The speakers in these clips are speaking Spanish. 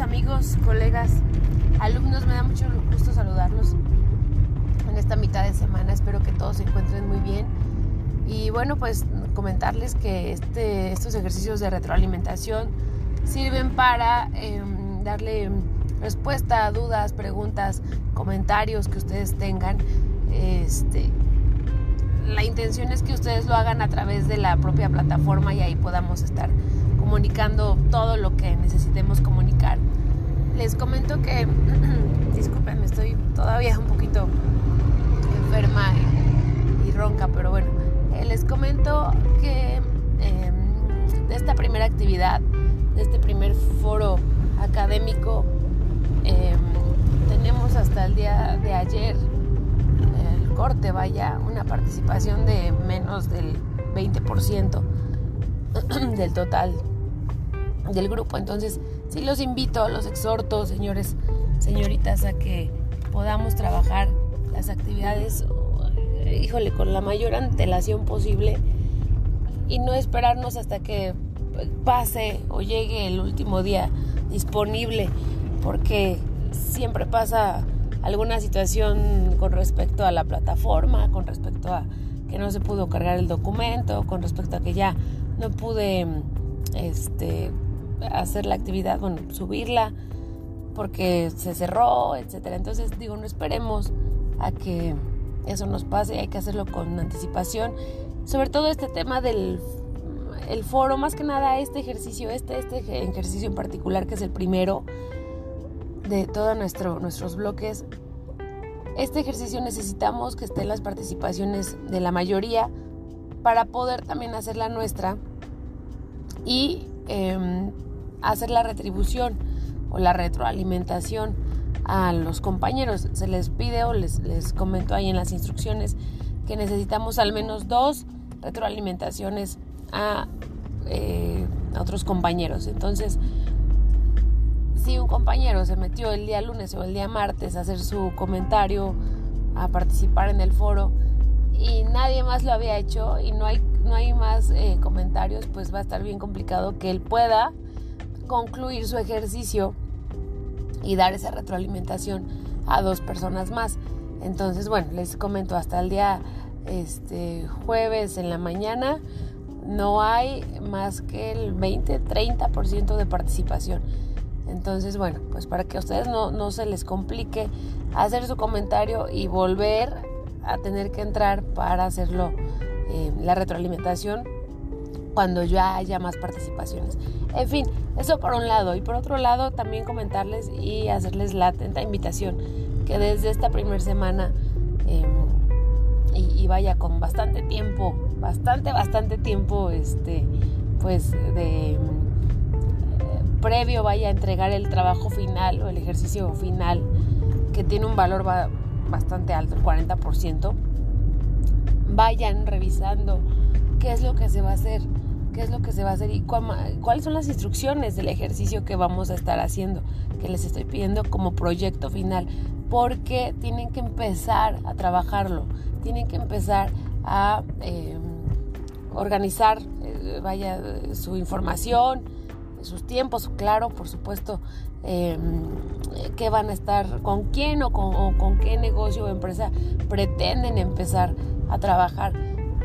amigos, colegas, alumnos, me da mucho gusto saludarlos en esta mitad de semana. Espero que todos se encuentren muy bien. Y bueno, pues comentarles que este, estos ejercicios de retroalimentación sirven para em, darle respuesta a dudas, preguntas, comentarios que ustedes tengan. Este, la intención es que ustedes lo hagan a través de la propia plataforma y ahí podamos estar comunicando todo lo que necesitemos comunicar. Les comento que, disculpen, estoy todavía un poquito enferma y, ronca, pero bueno, eh, les comento que em, de esta primera actividad, de este primer foro académico, em, tenemos hasta el día de ayer el corte, vaya, una participación de menos del 20% del total del grupo. Entonces, sí los invito, los exhorto, señores, señoritas, a que podamos trabajar las actividades, híjole, con la mayor antelación posible y no esperarnos hasta que pase o llegue el último día disponible, porque siempre pasa alguna situación con respecto a la plataforma, con respecto a que no se pudo cargar el documento, con respecto a que ya no pude este hacer la actividad, bueno, subirla porque se cerró, etcétera. Entonces digo, no esperemos a que eso nos pase, hay que hacerlo con anticipación. Sobre todo este tema del el foro, más que nada este ejercicio, este, este ejercicio en particular que es el primero de todos nuestro, nuestros bloques. Este ejercicio necesitamos que estén las participaciones de la mayoría para poder también hacer la nuestra y eh, hacer la retribución o la retroalimentación a los compañeros. Se les pide o les, les comento ahí en las instrucciones que necesitamos al menos dos retroalimentaciones a, eh, a otros compañeros. Entonces, si un compañero se metió el día lunes o el día martes a hacer su comentario, a participar en el foro y nadie más lo había hecho y no hay, no hay más eh, comentarios, pues va a estar bien complicado que él pueda concluir su ejercicio y dar esa retroalimentación a dos personas más. Entonces, bueno, les comento hasta el día este, jueves en la mañana no hay más que el 20-30% de participación. Entonces, bueno, pues para que a ustedes no, no se les complique hacer su comentario y volver a tener que entrar para hacerlo eh, la retroalimentación cuando ya haya más participaciones. En fin, eso por un lado. Y por otro lado, también comentarles y hacerles la atenta invitación que desde esta primera semana em, y, vaya con bastante tiempo, bastante, bastante tiempo, este, pues de previo vaya a entregar el trabajo final o el ejercicio final que tiene un valor bastante alto, el 40%, vayan revisando qué es lo que se va a hacer qué es lo que se va a hacer y cuáles son las instrucciones del ejercicio que vamos a estar haciendo, que les estoy pidiendo como proyecto final, porque tienen que empezar a trabajarlo, tienen que empezar a em, organizar, eh, vaya, su información, sus tiempos, claro, por supuesto, eh, qué van a estar, con quién o con, o con qué negocio o empresa pretenden empezar a trabajar.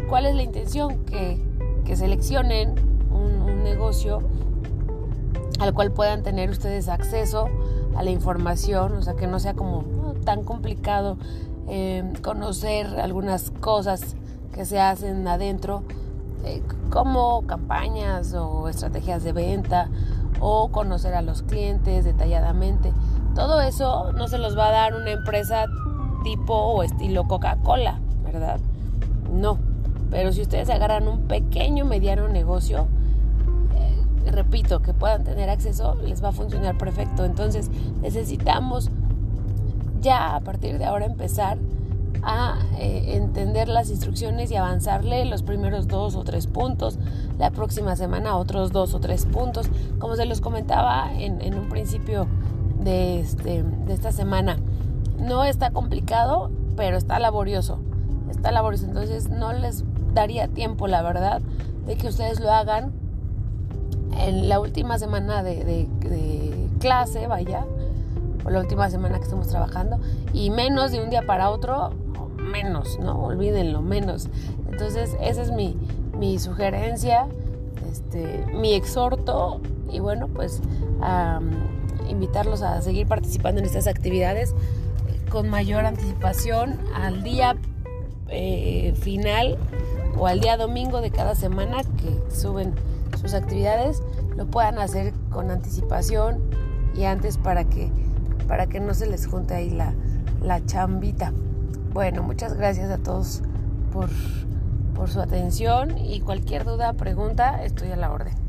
¿Cuál es la intención? Que que seleccionen un, negocio al cual puedan tener ustedes acceso a la información, o sea, que no sea como tan complicado eh, conocer algunas cosas que se hacen adentro, eh, como campañas o estrategias de venta o conocer a los clientes detalladamente. Todo eso no se los va a dar una empresa tipo o estilo Coca-Cola, ¿verdad? No, pero si ustedes agarran un pequeño, mediano negocio, eh, repito, que puedan tener acceso, les va a funcionar perfecto. Entonces necesitamos ya a partir de ahora empezar a eh, entender las instrucciones y avanzarle los primeros dos o tres puntos, la próxima semana otros dos o tres puntos, como se los comentaba en, en un principio de, este, de esta semana. No está complicado, pero está laborioso. Está laborioso, entonces no les daría tiempo, la verdad, de que ustedes lo hagan en la última semana de, clase, vaya, o la última semana que estamos trabajando, y menos de un día para otro, menos, ¿no? Olvídenlo, menos. Entonces, esa es mi, sugerencia, este, mi exhorto, y bueno, pues invitarlos a seguir participando en estas actividades con mayor anticipación al día eh, final o al día domingo de cada semana que suben sus actividades, lo puedan hacer con anticipación y antes para que, para que no se les junte ahí la, la chambita. Bueno, muchas gracias a todos por, por su atención y cualquier duda, pregunta, estoy a la orden.